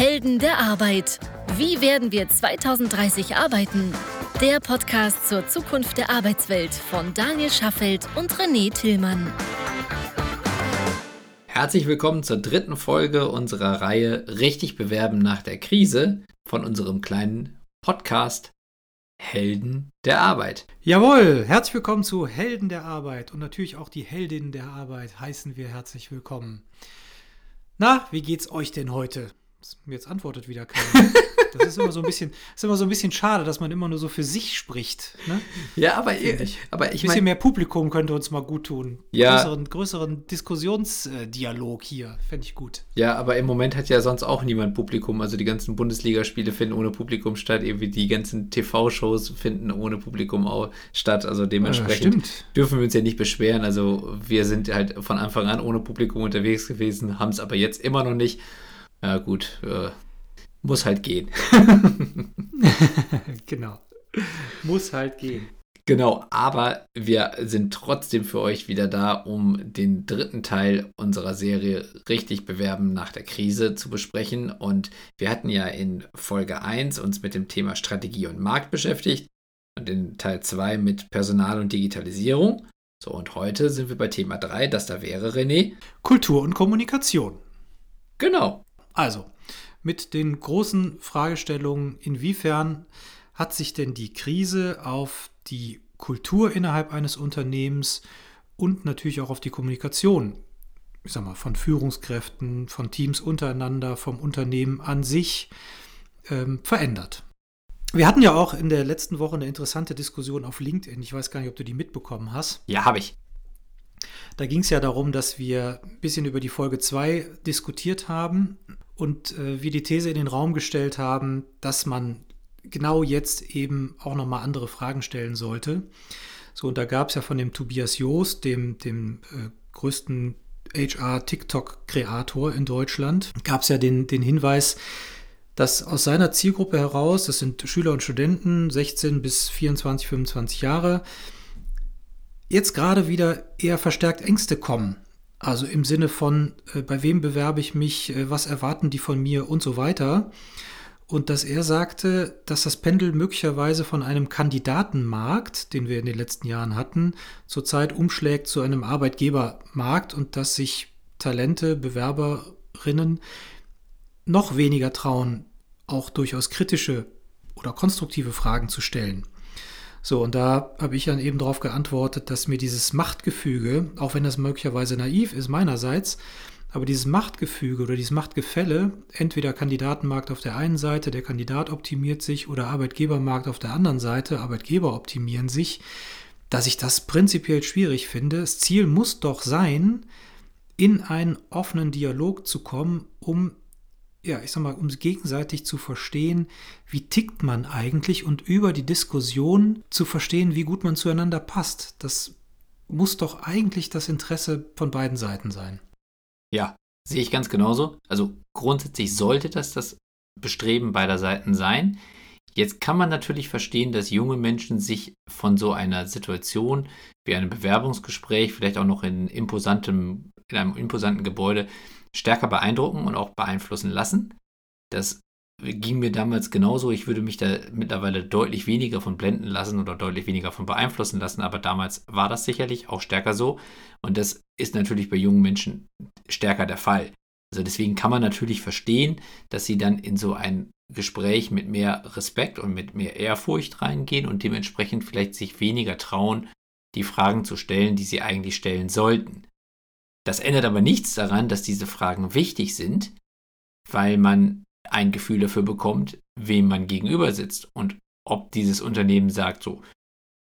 Helden der Arbeit. Wie werden wir 2030 arbeiten? Der Podcast zur Zukunft der Arbeitswelt von Daniel Schaffelt und René Tillmann. Herzlich willkommen zur dritten Folge unserer Reihe Richtig bewerben nach der Krise von unserem kleinen Podcast Helden der Arbeit. Jawohl, herzlich willkommen zu Helden der Arbeit und natürlich auch die Heldinnen der Arbeit heißen wir herzlich willkommen. Na, wie geht's euch denn heute? Jetzt antwortet wieder keiner. Das ist immer so ein bisschen, ist immer so ein bisschen schade, dass man immer nur so für sich spricht. Ne? Ja, aber ich, aber ich ein bisschen mein, mehr Publikum könnte uns mal gut tun. Ja. Größeren, größeren Diskussionsdialog hier, fände ich gut. Ja, aber im Moment hat ja sonst auch niemand Publikum. Also die ganzen Bundesligaspiele finden ohne Publikum statt, irgendwie die ganzen TV-Shows finden ohne Publikum auch statt. Also dementsprechend ja, dürfen wir uns ja nicht beschweren. Also wir sind halt von Anfang an ohne Publikum unterwegs gewesen, haben es aber jetzt immer noch nicht. Ja, gut. Äh, muss halt gehen. genau. Muss halt gehen. Genau, aber wir sind trotzdem für euch wieder da, um den dritten Teil unserer Serie richtig bewerben nach der Krise zu besprechen. Und wir hatten ja in Folge 1 uns mit dem Thema Strategie und Markt beschäftigt und in Teil 2 mit Personal und Digitalisierung. So, und heute sind wir bei Thema 3, das da wäre, René. Kultur und Kommunikation. Genau. Also, mit den großen Fragestellungen, inwiefern hat sich denn die Krise auf die Kultur innerhalb eines Unternehmens und natürlich auch auf die Kommunikation, ich sag mal, von Führungskräften, von Teams untereinander, vom Unternehmen an sich ähm, verändert. Wir hatten ja auch in der letzten Woche eine interessante Diskussion auf LinkedIn. Ich weiß gar nicht, ob du die mitbekommen hast. Ja, habe ich. Da ging es ja darum, dass wir ein bisschen über die Folge 2 diskutiert haben und äh, wir die These in den Raum gestellt haben, dass man genau jetzt eben auch nochmal andere Fragen stellen sollte. So, und da gab es ja von dem Tobias Joost, dem, dem äh, größten HR-TikTok-Kreator in Deutschland, gab es ja den, den Hinweis, dass aus seiner Zielgruppe heraus, das sind Schüler und Studenten, 16 bis 24, 25 Jahre, jetzt gerade wieder eher verstärkt Ängste kommen also im Sinne von, äh, bei wem bewerbe ich mich, äh, was erwarten die von mir und so weiter. Und dass er sagte, dass das Pendel möglicherweise von einem Kandidatenmarkt, den wir in den letzten Jahren hatten, zurzeit umschlägt zu einem Arbeitgebermarkt und dass sich Talente, Bewerberinnen noch weniger trauen, auch durchaus kritische oder konstruktive Fragen zu stellen. So, und da habe ich dann eben darauf geantwortet, dass mir dieses Machtgefüge, auch wenn das möglicherweise naiv ist meinerseits, aber dieses Machtgefüge oder dieses Machtgefälle, entweder Kandidatenmarkt auf der einen Seite, der Kandidat optimiert sich, oder Arbeitgebermarkt auf der anderen Seite, Arbeitgeber optimieren sich, dass ich das prinzipiell schwierig finde. Das Ziel muss doch sein, in einen offenen Dialog zu kommen, um ja, ich sag mal, um gegenseitig zu verstehen, wie tickt man eigentlich und über die Diskussion zu verstehen, wie gut man zueinander passt. Das muss doch eigentlich das Interesse von beiden Seiten sein. Ja, sehe ich ganz genauso. Also grundsätzlich sollte das das Bestreben beider Seiten sein. Jetzt kann man natürlich verstehen, dass junge Menschen sich von so einer Situation wie einem Bewerbungsgespräch, vielleicht auch noch in, imposantem, in einem imposanten Gebäude, stärker beeindrucken und auch beeinflussen lassen. Das ging mir damals genauso. Ich würde mich da mittlerweile deutlich weniger von blenden lassen oder deutlich weniger von beeinflussen lassen, aber damals war das sicherlich auch stärker so. Und das ist natürlich bei jungen Menschen stärker der Fall. Also deswegen kann man natürlich verstehen, dass sie dann in so ein Gespräch mit mehr Respekt und mit mehr Ehrfurcht reingehen und dementsprechend vielleicht sich weniger trauen, die Fragen zu stellen, die sie eigentlich stellen sollten. Das ändert aber nichts daran, dass diese Fragen wichtig sind, weil man ein Gefühl dafür bekommt, wem man gegenüber sitzt und ob dieses Unternehmen sagt so,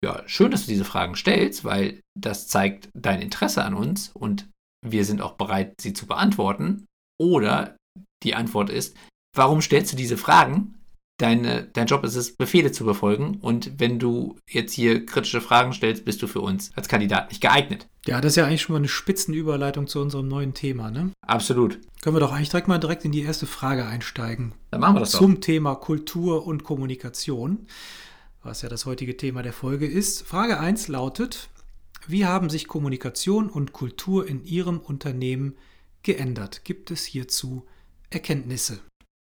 ja, schön, dass du diese Fragen stellst, weil das zeigt dein Interesse an uns und wir sind auch bereit, sie zu beantworten. Oder die Antwort ist, warum stellst du diese Fragen? Deine, dein Job ist es, Befehle zu befolgen. Und wenn du jetzt hier kritische Fragen stellst, bist du für uns als Kandidat nicht geeignet. Ja, das ist ja eigentlich schon mal eine Spitzenüberleitung zu unserem neuen Thema, ne? Absolut. Können wir doch eigentlich direkt mal direkt in die erste Frage einsteigen. Dann machen wir das Zum doch. Thema Kultur und Kommunikation, was ja das heutige Thema der Folge ist. Frage 1 lautet, wie haben sich Kommunikation und Kultur in Ihrem Unternehmen geändert? Gibt es hierzu Erkenntnisse?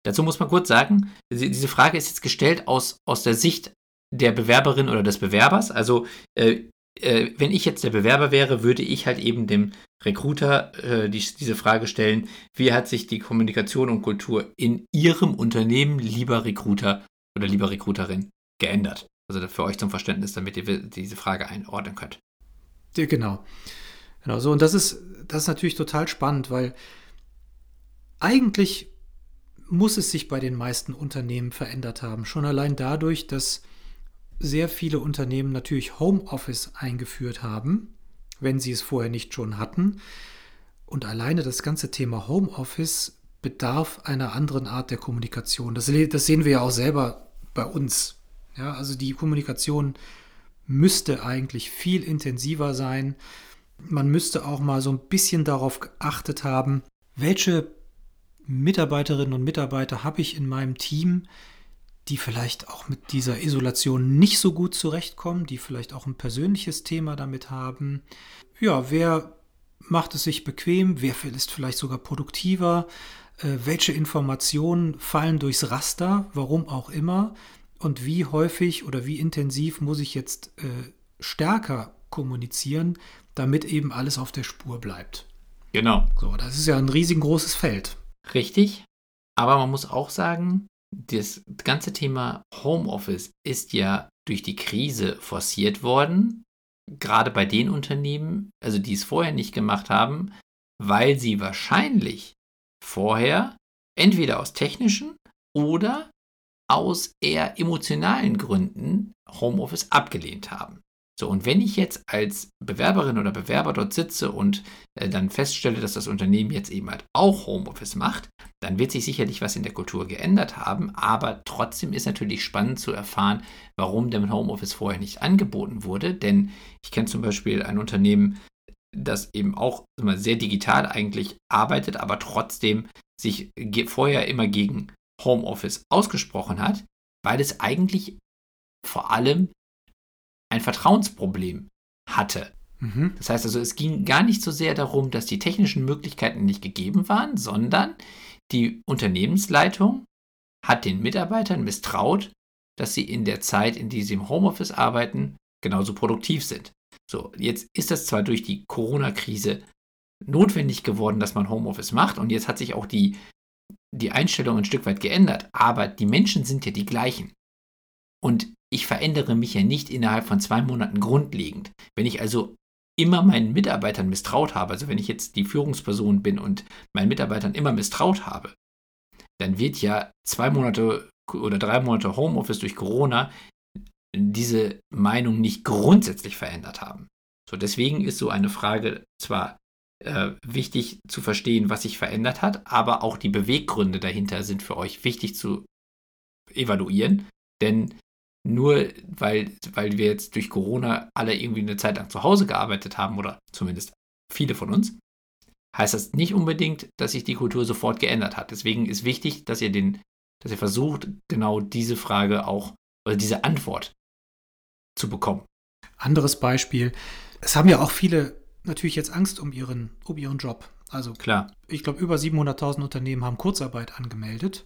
Dazu muss man kurz sagen, diese Frage ist jetzt gestellt aus, aus der Sicht der Bewerberin oder des Bewerbers. Also äh, äh, wenn ich jetzt der Bewerber wäre, würde ich halt eben dem Recruiter äh, die, diese Frage stellen, wie hat sich die Kommunikation und Kultur in Ihrem Unternehmen, lieber Recruiter oder lieber Recruiterin, geändert? Also für euch zum Verständnis, damit ihr diese Frage einordnen könnt. Ja, genau. Genau so. Und das ist, das ist natürlich total spannend, weil eigentlich muss es sich bei den meisten Unternehmen verändert haben. Schon allein dadurch, dass sehr viele Unternehmen natürlich Homeoffice eingeführt haben, wenn sie es vorher nicht schon hatten. Und alleine das ganze Thema Homeoffice bedarf einer anderen Art der Kommunikation. Das, das sehen wir ja auch selber bei uns. Ja, also die Kommunikation müsste eigentlich viel intensiver sein. Man müsste auch mal so ein bisschen darauf geachtet haben, welche Mitarbeiterinnen und Mitarbeiter habe ich in meinem Team, die vielleicht auch mit dieser Isolation nicht so gut zurechtkommen, die vielleicht auch ein persönliches Thema damit haben. Ja, wer macht es sich bequem, wer ist vielleicht sogar produktiver, äh, welche Informationen fallen durchs Raster, warum auch immer, und wie häufig oder wie intensiv muss ich jetzt äh, stärker kommunizieren, damit eben alles auf der Spur bleibt. Genau. So, das ist ja ein riesengroßes Feld. Richtig. Aber man muss auch sagen, das ganze Thema Homeoffice ist ja durch die Krise forciert worden. Gerade bei den Unternehmen, also die es vorher nicht gemacht haben, weil sie wahrscheinlich vorher entweder aus technischen oder aus eher emotionalen Gründen Homeoffice abgelehnt haben. So, und wenn ich jetzt als Bewerberin oder Bewerber dort sitze und äh, dann feststelle, dass das Unternehmen jetzt eben halt auch Homeoffice macht, dann wird sich sicherlich was in der Kultur geändert haben, aber trotzdem ist natürlich spannend zu erfahren, warum denn Homeoffice vorher nicht angeboten wurde, denn ich kenne zum Beispiel ein Unternehmen, das eben auch immer sehr digital eigentlich arbeitet, aber trotzdem sich vorher immer gegen Homeoffice ausgesprochen hat, weil es eigentlich vor allem ein Vertrauensproblem hatte. Mhm. Das heißt also, es ging gar nicht so sehr darum, dass die technischen Möglichkeiten nicht gegeben waren, sondern die Unternehmensleitung hat den Mitarbeitern misstraut, dass sie in der Zeit, in der sie im Homeoffice arbeiten, genauso produktiv sind. So, jetzt ist das zwar durch die Corona-Krise notwendig geworden, dass man Homeoffice macht und jetzt hat sich auch die die Einstellung ein Stück weit geändert, aber die Menschen sind ja die gleichen. Und ich verändere mich ja nicht innerhalb von zwei Monaten grundlegend. Wenn ich also immer meinen Mitarbeitern misstraut habe, also wenn ich jetzt die Führungsperson bin und meinen Mitarbeitern immer misstraut habe, dann wird ja zwei Monate oder drei Monate Homeoffice durch Corona diese Meinung nicht grundsätzlich verändert haben. So, deswegen ist so eine Frage zwar äh, wichtig zu verstehen, was sich verändert hat, aber auch die Beweggründe dahinter sind für euch wichtig zu evaluieren. Denn nur weil, weil wir jetzt durch Corona alle irgendwie eine Zeit lang zu Hause gearbeitet haben, oder zumindest viele von uns, heißt das nicht unbedingt, dass sich die Kultur sofort geändert hat. Deswegen ist wichtig, dass ihr den, dass ihr versucht, genau diese Frage auch, oder diese Antwort zu bekommen. Anderes Beispiel. Es haben ja auch viele natürlich jetzt Angst um ihren, um ihren Job. Also klar. Ich glaube, über 700.000 Unternehmen haben Kurzarbeit angemeldet.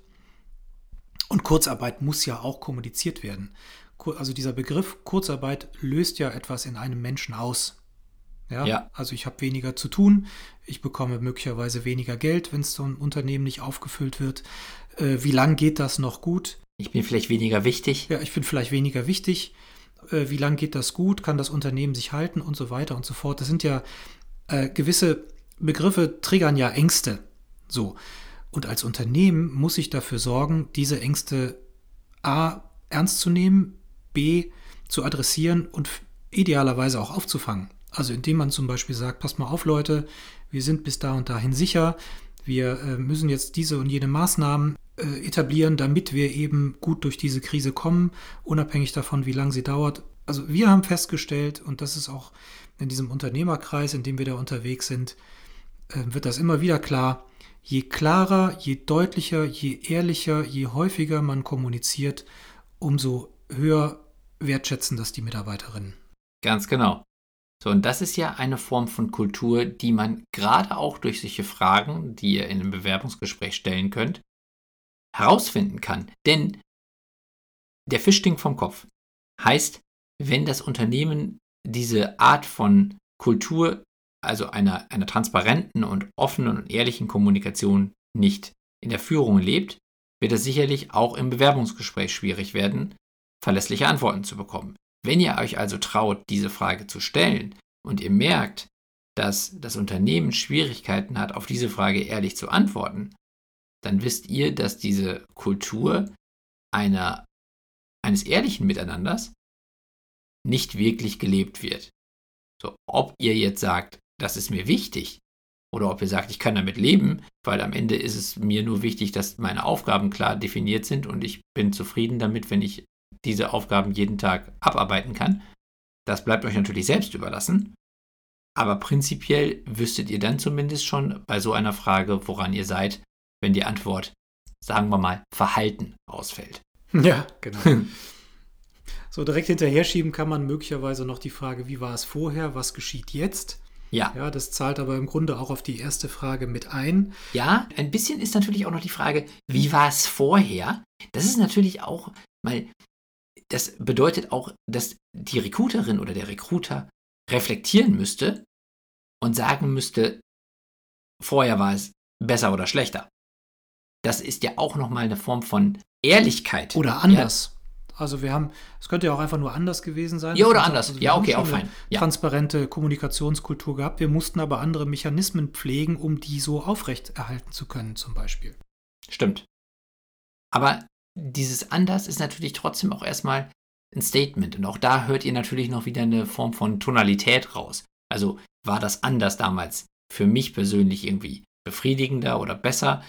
Und Kurzarbeit muss ja auch kommuniziert werden. Also dieser Begriff Kurzarbeit löst ja etwas in einem Menschen aus. Ja, ja. also ich habe weniger zu tun, ich bekomme möglicherweise weniger Geld, wenn es so ein Unternehmen nicht aufgefüllt wird. Äh, wie lange geht das noch gut? Ich bin vielleicht weniger wichtig. Ja, ich bin vielleicht weniger wichtig äh, wie lange geht das gut, kann das Unternehmen sich halten und so weiter und so fort. Das sind ja äh, gewisse Begriffe, triggern ja Ängste. So. Und als Unternehmen muss ich dafür sorgen, diese Ängste A ernst zu nehmen, B zu adressieren und idealerweise auch aufzufangen. Also indem man zum Beispiel sagt, passt mal auf Leute, wir sind bis da und dahin sicher, wir äh, müssen jetzt diese und jene Maßnahmen äh, etablieren, damit wir eben gut durch diese Krise kommen, unabhängig davon, wie lange sie dauert. Also wir haben festgestellt, und das ist auch in diesem Unternehmerkreis, in dem wir da unterwegs sind, äh, wird das immer wieder klar, je klarer, je deutlicher, je ehrlicher, je häufiger man kommuniziert, umso höher wertschätzen das die Mitarbeiterinnen. Ganz genau. So, und das ist ja eine Form von Kultur, die man gerade auch durch solche Fragen, die ihr in einem Bewerbungsgespräch stellen könnt, herausfinden kann. Denn der Fisch stinkt vom Kopf. Heißt, wenn das Unternehmen diese Art von Kultur, also einer, einer transparenten und offenen und ehrlichen Kommunikation nicht in der Führung lebt, wird es sicherlich auch im Bewerbungsgespräch schwierig werden, verlässliche Antworten zu bekommen. Wenn ihr euch also traut, diese Frage zu stellen und ihr merkt, dass das Unternehmen Schwierigkeiten hat, auf diese Frage ehrlich zu antworten, dann wisst ihr, dass diese Kultur einer, eines ehrlichen Miteinanders nicht wirklich gelebt wird. So, ob ihr jetzt sagt, das ist mir wichtig, oder ob ihr sagt, ich kann damit leben, weil am Ende ist es mir nur wichtig, dass meine Aufgaben klar definiert sind und ich bin zufrieden damit, wenn ich diese Aufgaben jeden Tag abarbeiten kann. Das bleibt euch natürlich selbst überlassen. Aber prinzipiell wüsstet ihr dann zumindest schon bei so einer Frage, woran ihr seid, wenn die Antwort, sagen wir mal, Verhalten ausfällt. Ja, genau. so direkt hinterher schieben kann man möglicherweise noch die Frage, wie war es vorher, was geschieht jetzt? Ja. Ja, das zahlt aber im Grunde auch auf die erste Frage mit ein. Ja, ein bisschen ist natürlich auch noch die Frage, wie war es vorher? Das ist natürlich auch mal, das bedeutet auch, dass die Recruiterin oder der Recruiter reflektieren müsste und sagen müsste, vorher war es besser oder schlechter. Das ist ja auch nochmal eine Form von Ehrlichkeit. Oder anders. Also wir haben, es könnte ja auch einfach nur anders gewesen sein. Ja, oder anders. Also ja, okay, auch fein. Ja. Transparente Kommunikationskultur gehabt. Wir mussten aber andere Mechanismen pflegen, um die so aufrechterhalten zu können, zum Beispiel. Stimmt. Aber dieses anders ist natürlich trotzdem auch erstmal ein Statement. Und auch da hört ihr natürlich noch wieder eine Form von Tonalität raus. Also war das anders damals für mich persönlich irgendwie befriedigender oder besser?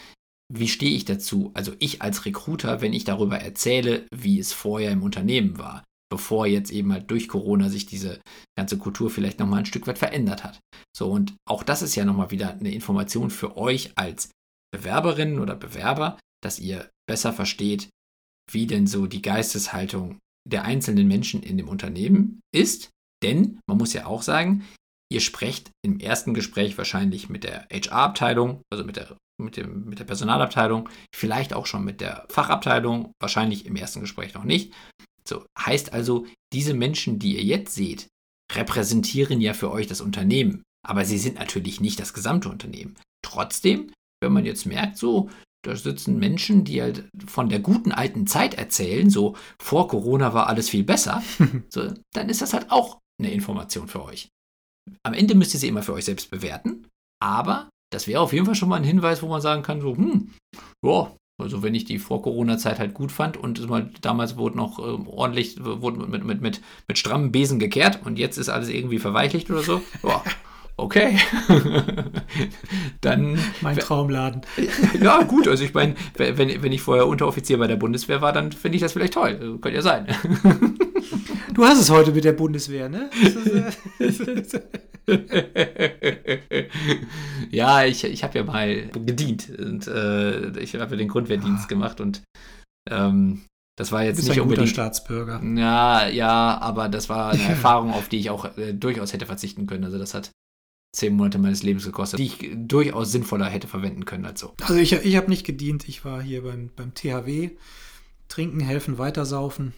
Wie stehe ich dazu? Also ich als Recruiter, wenn ich darüber erzähle, wie es vorher im Unternehmen war, bevor jetzt eben halt durch Corona sich diese ganze Kultur vielleicht nochmal ein Stück weit verändert hat. So, und auch das ist ja nochmal wieder eine Information für euch als Bewerberinnen oder Bewerber, dass ihr besser versteht, wie denn so die Geisteshaltung der einzelnen Menschen in dem Unternehmen ist. Denn man muss ja auch sagen, ihr sprecht im ersten Gespräch wahrscheinlich mit der HR-Abteilung, also mit der mit, dem, mit der Personalabteilung, vielleicht auch schon mit der Fachabteilung, wahrscheinlich im ersten Gespräch noch nicht. So, heißt also, diese Menschen, die ihr jetzt seht, repräsentieren ja für euch das Unternehmen, aber sie sind natürlich nicht das gesamte Unternehmen. Trotzdem, wenn man jetzt merkt, so, da sitzen Menschen, die halt von der guten alten Zeit erzählen, so vor Corona war alles viel besser, so, dann ist das halt auch eine Information für euch. Am Ende müsst ihr sie immer für euch selbst bewerten, aber das wäre auf jeden Fall schon mal ein Hinweis, wo man sagen kann, so, hm, ja, also wenn ich die Vor-Corona-Zeit halt gut fand und mal, damals wurde noch äh, ordentlich, wurde mit, mit, mit, mit strammen Besen gekehrt und jetzt ist alles irgendwie verweichlicht oder so, ja, okay. dann. Mein Traumladen. ja, gut, also ich meine, wenn, wenn ich vorher Unteroffizier bei der Bundeswehr war, dann finde ich das vielleicht toll. Könnte ja sein. Du hast es heute mit der Bundeswehr, ne? ja, ich, ich habe ja mal gedient und äh, ich habe ja den Grundwehrdienst ah. gemacht und ähm, das war jetzt Bist nicht ein unbedingt Staatsbürger. Ja, ja, aber das war eine Erfahrung, auf die ich auch äh, durchaus hätte verzichten können. Also das hat zehn Monate meines Lebens gekostet, die ich durchaus sinnvoller hätte verwenden können als so. Also ich, ich habe nicht gedient. Ich war hier beim, beim THW. Trinken, helfen, weitersaufen.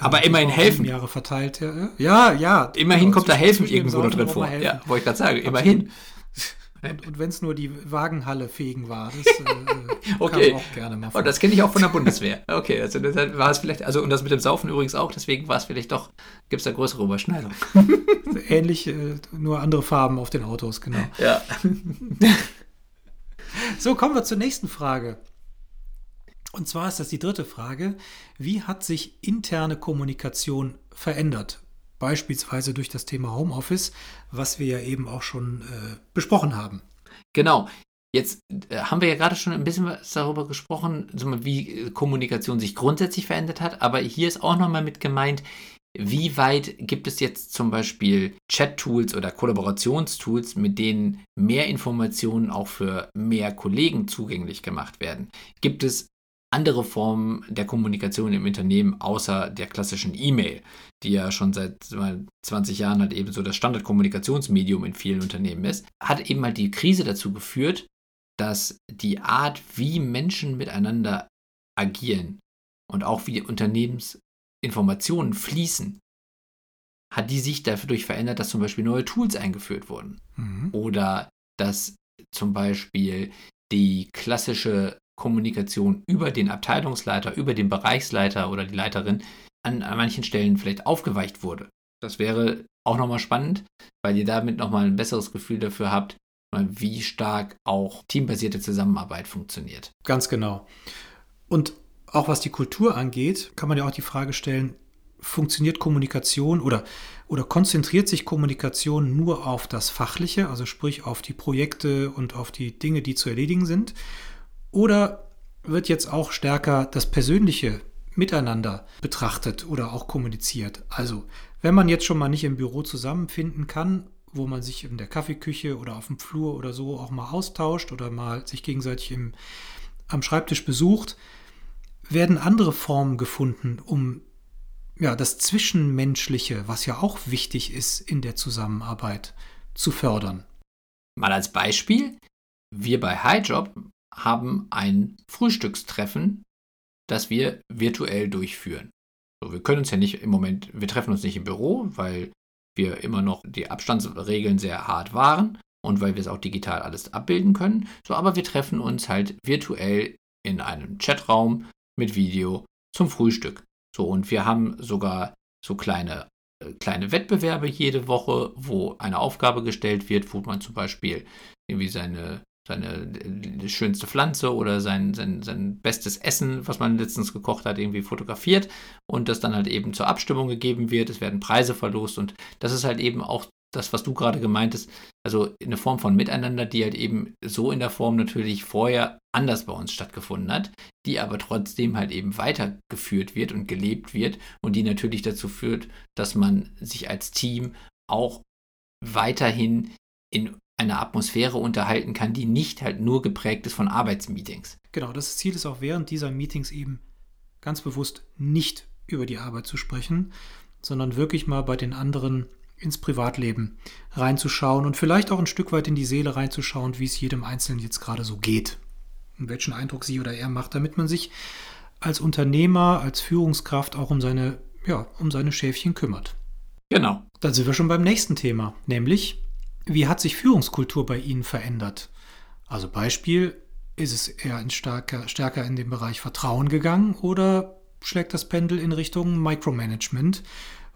Aber immerhin helfen. Jahre verteilt, ja. Ja, ja. Immerhin kommt da helfen irgendwo drin vor. Ja, wollte ich gerade sagen, immerhin. Und, und wenn es nur die Wagenhalle fegen war, das äh, okay. kann auch gerne mal vor. Oh, das kenne ich auch von der Bundeswehr. Okay, also das war es vielleicht, also und das mit dem Saufen übrigens auch, deswegen war es vielleicht doch, gibt es da größere Überschneidungen. Ähnlich, äh, nur andere Farben auf den Autos, genau. Ja. so, kommen wir zur nächsten Frage. Und zwar ist das die dritte Frage. Wie hat sich interne Kommunikation verändert? Beispielsweise durch das Thema Homeoffice, was wir ja eben auch schon äh, besprochen haben. Genau. Jetzt äh, haben wir ja gerade schon ein bisschen was darüber gesprochen, wie äh, Kommunikation sich grundsätzlich verändert hat, aber hier ist auch nochmal mit gemeint, wie weit gibt es jetzt zum Beispiel Chat-Tools oder Kollaborationstools, mit denen mehr Informationen auch für mehr Kollegen zugänglich gemacht werden? Gibt es andere Formen der Kommunikation im Unternehmen außer der klassischen E-Mail, die ja schon seit 20 Jahren halt eben so das Standardkommunikationsmedium in vielen Unternehmen ist, hat eben halt die Krise dazu geführt, dass die Art, wie Menschen miteinander agieren und auch wie Unternehmensinformationen fließen, hat die sich dadurch verändert, dass zum Beispiel neue Tools eingeführt wurden. Mhm. Oder dass zum Beispiel die klassische Kommunikation über den Abteilungsleiter, über den Bereichsleiter oder die Leiterin an, an manchen Stellen vielleicht aufgeweicht wurde. Das wäre auch nochmal spannend, weil ihr damit nochmal ein besseres Gefühl dafür habt, wie stark auch teambasierte Zusammenarbeit funktioniert. Ganz genau. Und auch was die Kultur angeht, kann man ja auch die Frage stellen, funktioniert Kommunikation oder, oder konzentriert sich Kommunikation nur auf das Fachliche, also sprich auf die Projekte und auf die Dinge, die zu erledigen sind? Oder wird jetzt auch stärker das Persönliche miteinander betrachtet oder auch kommuniziert? Also, wenn man jetzt schon mal nicht im Büro zusammenfinden kann, wo man sich in der Kaffeeküche oder auf dem Flur oder so auch mal austauscht oder mal sich gegenseitig im, am Schreibtisch besucht, werden andere Formen gefunden, um ja, das Zwischenmenschliche, was ja auch wichtig ist in der Zusammenarbeit, zu fördern. Mal als Beispiel, wir bei HighJob haben ein Frühstückstreffen, das wir virtuell durchführen. So, wir können uns ja nicht im Moment, wir treffen uns nicht im Büro, weil wir immer noch die Abstandsregeln sehr hart waren und weil wir es auch digital alles abbilden können. So, aber wir treffen uns halt virtuell in einem Chatraum mit Video zum Frühstück. So, und wir haben sogar so kleine, äh, kleine Wettbewerbe jede Woche, wo eine Aufgabe gestellt wird, wo man zum Beispiel irgendwie seine, seine schönste Pflanze oder sein, sein, sein bestes Essen, was man letztens gekocht hat, irgendwie fotografiert und das dann halt eben zur Abstimmung gegeben wird. Es werden Preise verlost und das ist halt eben auch das, was du gerade gemeint hast, also eine Form von Miteinander, die halt eben so in der Form natürlich vorher anders bei uns stattgefunden hat, die aber trotzdem halt eben weitergeführt wird und gelebt wird und die natürlich dazu führt, dass man sich als Team auch weiterhin in einer Atmosphäre unterhalten kann, die nicht halt nur geprägt ist von Arbeitsmeetings. Genau, das Ziel ist auch während dieser Meetings eben ganz bewusst nicht über die Arbeit zu sprechen, sondern wirklich mal bei den anderen ins Privatleben reinzuschauen und vielleicht auch ein Stück weit in die Seele reinzuschauen, wie es jedem Einzelnen jetzt gerade so geht und welchen Eindruck sie oder er macht, damit man sich als Unternehmer, als Führungskraft auch um seine, ja, um seine Schäfchen kümmert. Genau. Dann sind wir schon beim nächsten Thema, nämlich wie hat sich Führungskultur bei Ihnen verändert? Also Beispiel, ist es eher in stärker, stärker in den Bereich Vertrauen gegangen oder schlägt das Pendel in Richtung Micromanagement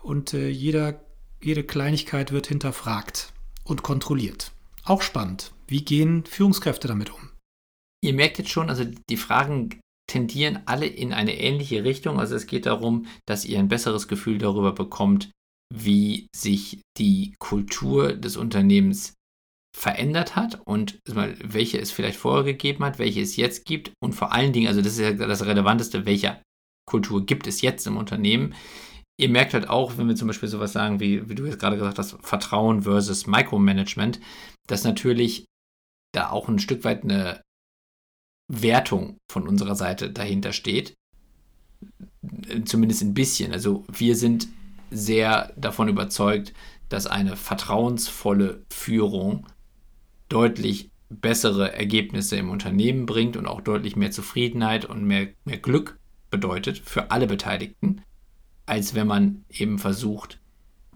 und äh, jeder jede Kleinigkeit wird hinterfragt und kontrolliert. Auch spannend. Wie gehen Führungskräfte damit um? Ihr merkt jetzt schon, also die Fragen tendieren alle in eine ähnliche Richtung. Also es geht darum, dass ihr ein besseres Gefühl darüber bekommt, wie sich die Kultur des Unternehmens verändert hat und welche es vielleicht vorher gegeben hat, welche es jetzt gibt und vor allen Dingen, also das ist ja das Relevanteste, welche Kultur gibt es jetzt im Unternehmen, ihr merkt halt auch, wenn wir zum Beispiel sowas sagen, wie, wie du jetzt gerade gesagt hast, Vertrauen versus Micromanagement, dass natürlich da auch ein Stück weit eine Wertung von unserer Seite dahinter steht. Zumindest ein bisschen. Also wir sind sehr davon überzeugt, dass eine vertrauensvolle Führung deutlich bessere Ergebnisse im Unternehmen bringt und auch deutlich mehr Zufriedenheit und mehr, mehr Glück bedeutet für alle Beteiligten als wenn man eben versucht,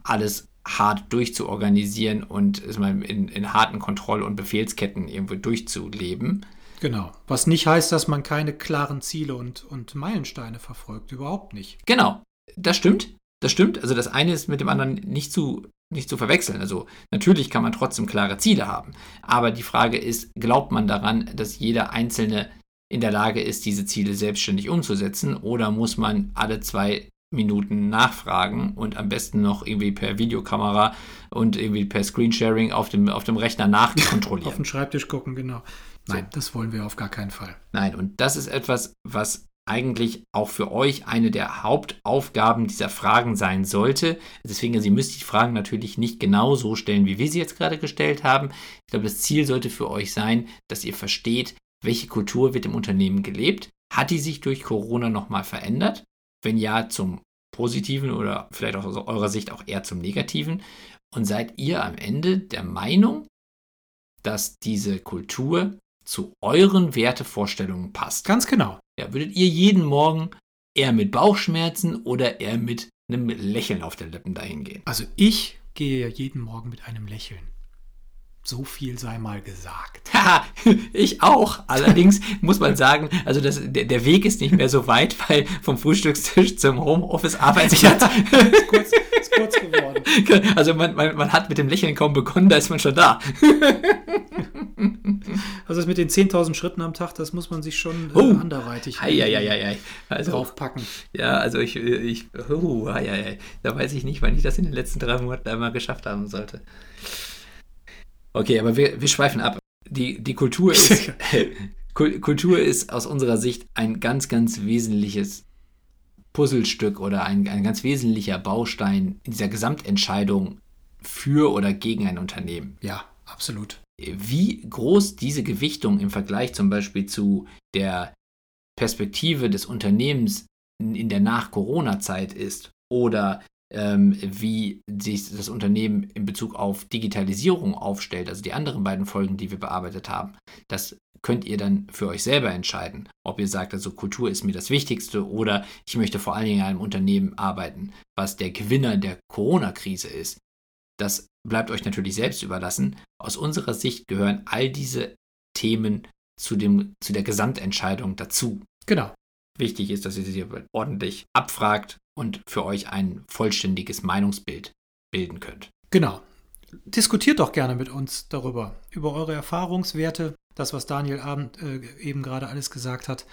alles hart durchzuorganisieren und in, in harten Kontroll- und Befehlsketten irgendwo durchzuleben. Genau. Was nicht heißt, dass man keine klaren Ziele und, und Meilensteine verfolgt. Überhaupt nicht. Genau. Das stimmt. Das stimmt. Also das eine ist mit dem anderen nicht zu, nicht zu verwechseln. Also natürlich kann man trotzdem klare Ziele haben. Aber die Frage ist, glaubt man daran, dass jeder Einzelne in der Lage ist, diese Ziele selbstständig umzusetzen? Oder muss man alle zwei Minuten nachfragen und am besten noch irgendwie per Videokamera und irgendwie per Screensharing auf dem, auf dem Rechner nachkontrollieren. auf den Schreibtisch gucken, genau. Nein, das wollen wir auf gar keinen Fall. Nein, und das ist etwas, was eigentlich auch für euch eine der Hauptaufgaben dieser Fragen sein sollte. Deswegen, also ihr müsst die Fragen natürlich nicht genau so stellen, wie wir sie jetzt gerade gestellt haben. Ich glaube, das Ziel sollte für euch sein, dass ihr versteht, welche Kultur wird im Unternehmen gelebt. Hat die sich durch Corona nochmal verändert? Wenn ja, zum Positiven oder vielleicht auch aus eurer Sicht auch eher zum Negativen? Und seid ihr am Ende der Meinung, dass diese Kultur zu euren Wertevorstellungen passt? Ganz genau. Ja, würdet ihr jeden Morgen eher mit Bauchschmerzen oder eher mit einem Lächeln auf den Lippen dahin gehen? Also ich gehe ja jeden Morgen mit einem Lächeln. So viel sei mal gesagt. Haha, ich auch. Allerdings muss man sagen, also das, der, der Weg ist nicht mehr so weit, weil vom Frühstückstisch zum Homeoffice-Arbeitsplatz. Ja, ist, kurz, ist kurz geworden. Also man, man, man hat mit dem Lächeln kaum begonnen, da ist man schon da. Also das mit den 10.000 Schritten am Tag, das muss man sich schon äh, Oh. anderweitig Ei, ei, ei, ei, ei. Also, draufpacken. Ja, also ich, ich oh, da weiß ich nicht, wann ich das in den letzten drei Monaten einmal geschafft haben sollte. Okay, aber wir, wir schweifen ab. Die, die Kultur ist, Kul- Kultur ist aus unserer Sicht ein ganz, ganz wesentliches Puzzlestück oder ein, ein ganz wesentlicher Baustein in dieser Gesamtentscheidung für oder gegen ein Unternehmen Ja, absolut. Wie groß diese Gewichtung im Vergleich zum Beispiel zu der Perspektive des Unternehmens in der Nach-Corona-Zeit ist oder ähm, wie sich das Unternehmen in Bezug auf Digitalisierung aufstellt, also die anderen beiden Folgen, die wir bearbeitet haben, das könnt ihr dann für euch selber entscheiden, ob ihr sagt, also Kultur ist mir das Wichtigste oder ich möchte vor allen Dingen in einem Unternehmen arbeiten, was der Gewinner der Corona-Krise ist. Das bleibt euch natürlich selbst überlassen. Aus unserer Sicht gehören all diese Themen zu, dem, zu der Gesamtentscheidung dazu. Genau. Wichtig ist, dass ihr sie ordentlich abfragt und für euch ein vollständiges Meinungsbild bilden könnt. Genau. Diskutiert doch gerne mit uns darüber, über eure Erfahrungswerte, das, was Daniel Abend äh, eben gerade alles gesagt hat.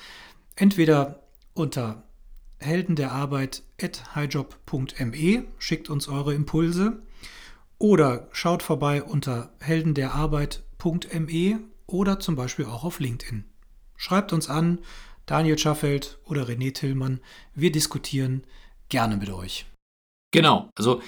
Entweder unter heldenderarbeit.highjob.me, schickt uns eure Impulse, oder schaut vorbei unter heldenderarbeit.me oder zum Beispiel auch auf LinkedIn. Schreibt uns an, Daniel Schaffeld oder René Tillmann. Wir diskutieren gerne mit euch. Genau, also,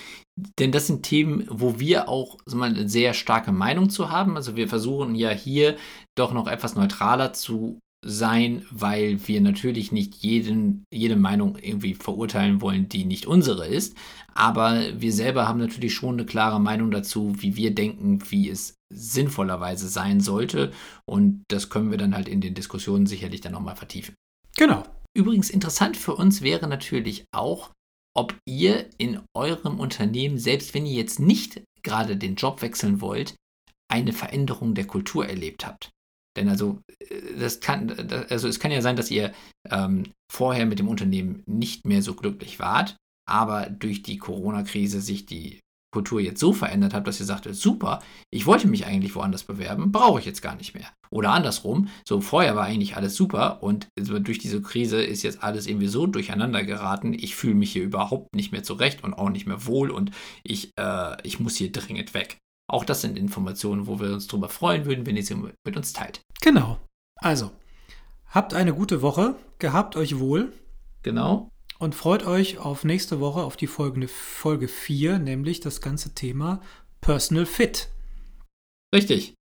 denn das sind Themen, wo wir auch eine sehr starke Meinung zu haben. Also wir versuchen ja hier doch noch etwas neutraler zu sein, weil wir natürlich nicht jeden, jede Meinung irgendwie verurteilen wollen, die nicht unsere ist. Aber wir selber haben natürlich schon eine klare Meinung dazu, wie wir denken, wie es sinnvollerweise sein sollte. Und das können wir dann halt in den Diskussionen sicherlich dann nochmal vertiefen. Genau. Übrigens interessant für uns wäre natürlich auch, ob ihr in eurem Unternehmen, selbst wenn ihr jetzt nicht gerade den Job wechseln wollt, eine Veränderung der Kultur erlebt habt. Denn also, äh, das kann, also es kann ja sein, dass ihr ähm, vorher mit dem Unternehmen nicht mehr so glücklich wart, aber durch die Corona-Krise sich die Kultur jetzt so verändert hat, dass ihr sagt, super, ich wollte mich eigentlich woanders bewerben, brauche ich jetzt gar nicht mehr. Oder andersrum, so vorher war eigentlich alles super und durch diese Krise ist jetzt alles irgendwie so durcheinander geraten, ich fühle mich hier überhaupt nicht mehr zurecht und auch nicht mehr wohl und ich, äh, ich muss hier dringend weg. Auch das sind Informationen, wo wir uns darüber freuen würden, wenn ihr sie mit uns teilt. Genau. Also, habt eine gute Woche, gehabt euch wohl Genau. und freut euch auf nächste Woche auf die folgende Folge 4, nämlich das ganze Thema Personal Fit. Richtig.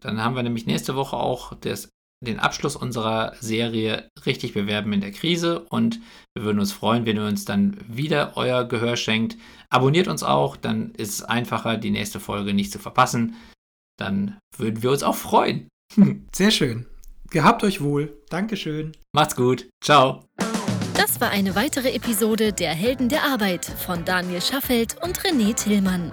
Dann haben wir nämlich nächste Woche auch das, den Abschluss unserer Serie richtig bewerben in der Krise und wir würden uns freuen, wenn ihr uns dann wieder euer Gehör schenkt. Abonniert uns auch, dann ist es einfacher, die nächste Folge nicht zu verpassen. Dann würden wir uns auch freuen. Sehr schön. Gehabt euch wohl. Dankeschön. Macht's gut. Ciao. Das war eine weitere Episode der Helden der Arbeit von Daniel Schaffelt und René Tillmann.